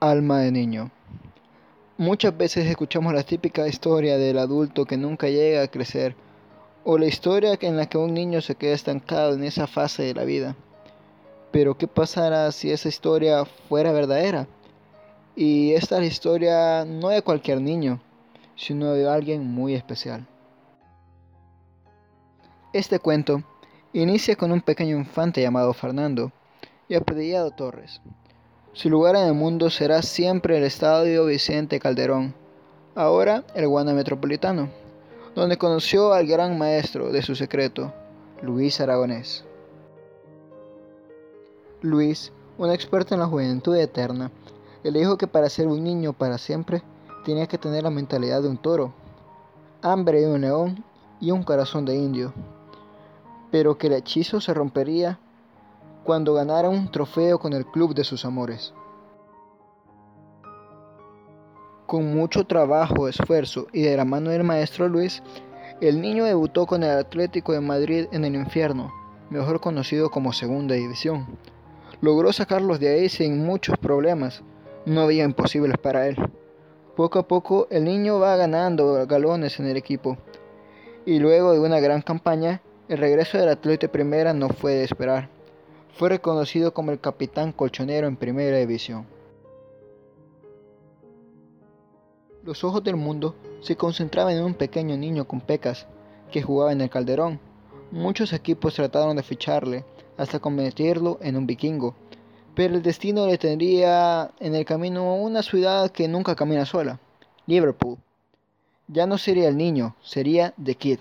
Alma de niño. Muchas veces escuchamos la típica historia del adulto que nunca llega a crecer, o la historia en la que un niño se queda estancado en esa fase de la vida. Pero ¿qué pasará si esa historia fuera verdadera? Y esta es la historia no de cualquier niño, sino de alguien muy especial. Este cuento inicia con un pequeño infante llamado Fernando y apellidado Torres su lugar en el mundo será siempre el Estadio Vicente Calderón, ahora el Guana Metropolitano, donde conoció al gran maestro de su secreto, Luis Aragonés. Luis, un experto en la juventud eterna, le dijo que para ser un niño para siempre tenía que tener la mentalidad de un toro, hambre de un león y un corazón de indio, pero que el hechizo se rompería cuando ganara un trofeo con el club de sus amores. Con mucho trabajo, esfuerzo y de la mano del maestro Luis, el niño debutó con el Atlético de Madrid en el infierno, mejor conocido como Segunda División. Logró sacarlos de ahí sin muchos problemas, no había imposibles para él. Poco a poco el niño va ganando galones en el equipo, y luego de una gran campaña, el regreso del Atlético Primera no fue de esperar fue reconocido como el capitán colchonero en primera división. Los ojos del mundo se concentraban en un pequeño niño con pecas que jugaba en el Calderón. Muchos equipos trataron de ficharle hasta convertirlo en un vikingo, pero el destino le tendría en el camino una ciudad que nunca camina sola, Liverpool. Ya no sería el niño, sería The Kid.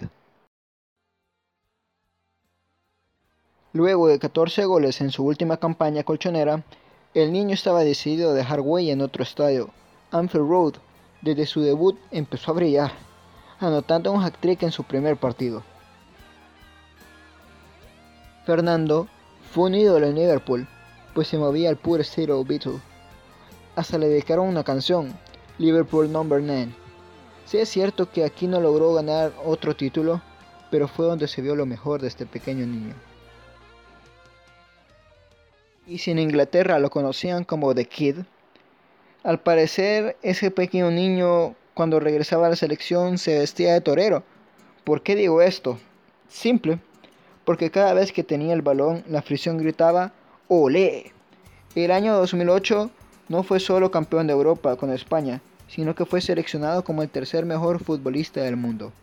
Luego de 14 goles en su última campaña colchonera, el niño estaba decidido a dejar huella en otro estadio, Anfield Road. Desde su debut empezó a brillar, anotando un hat-trick en su primer partido. Fernando fue un ídolo en Liverpool, pues se movía al puro estilo Beatle. Hasta le dedicaron una canción, Liverpool Number 9. Sí es cierto que aquí no logró ganar otro título, pero fue donde se vio lo mejor de este pequeño niño. Y si en Inglaterra lo conocían como The Kid, al parecer ese pequeño niño cuando regresaba a la selección se vestía de torero. ¿Por qué digo esto? Simple, porque cada vez que tenía el balón la afición gritaba ¡Olé! El año 2008 no fue solo campeón de Europa con España, sino que fue seleccionado como el tercer mejor futbolista del mundo.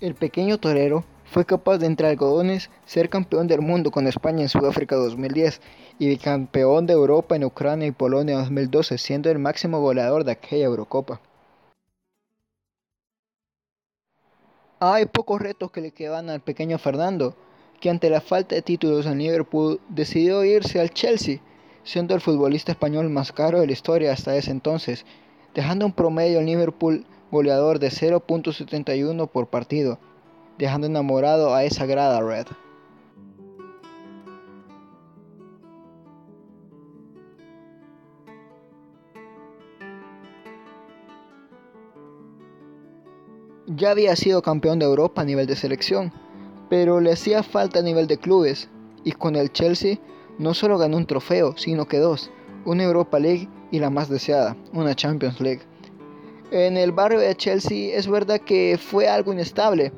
El pequeño torero fue capaz de entre algodones ser campeón del mundo con España en Sudáfrica 2010 y campeón de Europa en Ucrania y Polonia 2012, siendo el máximo goleador de aquella Eurocopa. Hay pocos retos que le quedan al pequeño Fernando, que ante la falta de títulos en Liverpool decidió irse al Chelsea, siendo el futbolista español más caro de la historia hasta ese entonces, dejando un promedio en Liverpool goleador de 0.71 por partido dejando enamorado a esa grada red. Ya había sido campeón de Europa a nivel de selección, pero le hacía falta a nivel de clubes, y con el Chelsea no solo ganó un trofeo, sino que dos, una Europa League y la más deseada, una Champions League. En el barrio de Chelsea es verdad que fue algo inestable,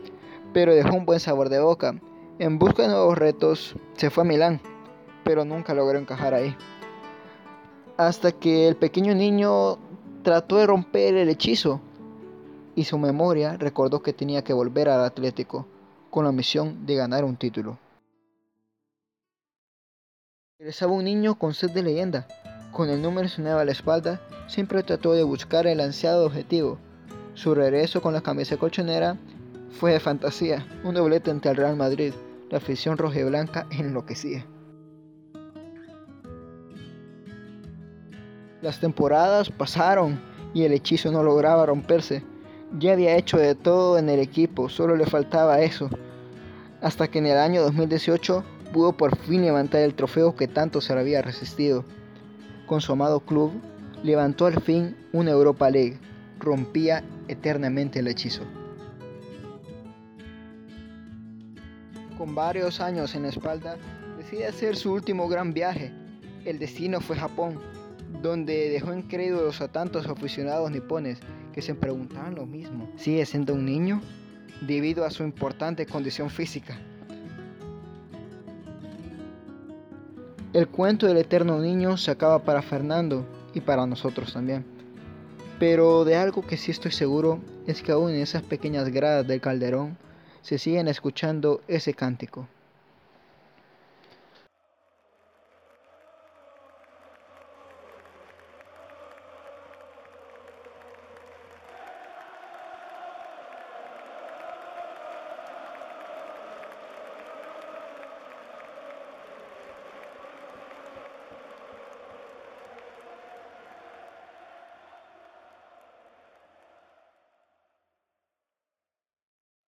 pero dejó un buen sabor de boca. En busca de nuevos retos, se fue a Milán, pero nunca logró encajar ahí. Hasta que el pequeño niño trató de romper el hechizo y su memoria recordó que tenía que volver al Atlético con la misión de ganar un título. Regresaba un niño con sed de leyenda. Con el número sonado a la espalda, siempre trató de buscar el ansiado objetivo. Su regreso con la camisa colchonera fue de fantasía, un doblete ante el Real Madrid. La afición blanca enloquecía. Las temporadas pasaron y el hechizo no lograba romperse. Ya había hecho de todo en el equipo, solo le faltaba eso. Hasta que en el año 2018 pudo por fin levantar el trofeo que tanto se le había resistido. Con su amado club, levantó al fin una Europa League. Rompía eternamente el hechizo. Con varios años en la espalda, decide hacer su último gran viaje, El destino fue Japón, donde dejó incrédulos a tantos aficionados nipones que se preguntaban lo mismo. ¿Sigue siendo un niño? Debido a su importante condición física. El cuento del eterno niño se acaba para Fernando y para nosotros también. Pero de algo que sí estoy seguro es que aún en esas pequeñas gradas del calderón se siguen escuchando ese cántico.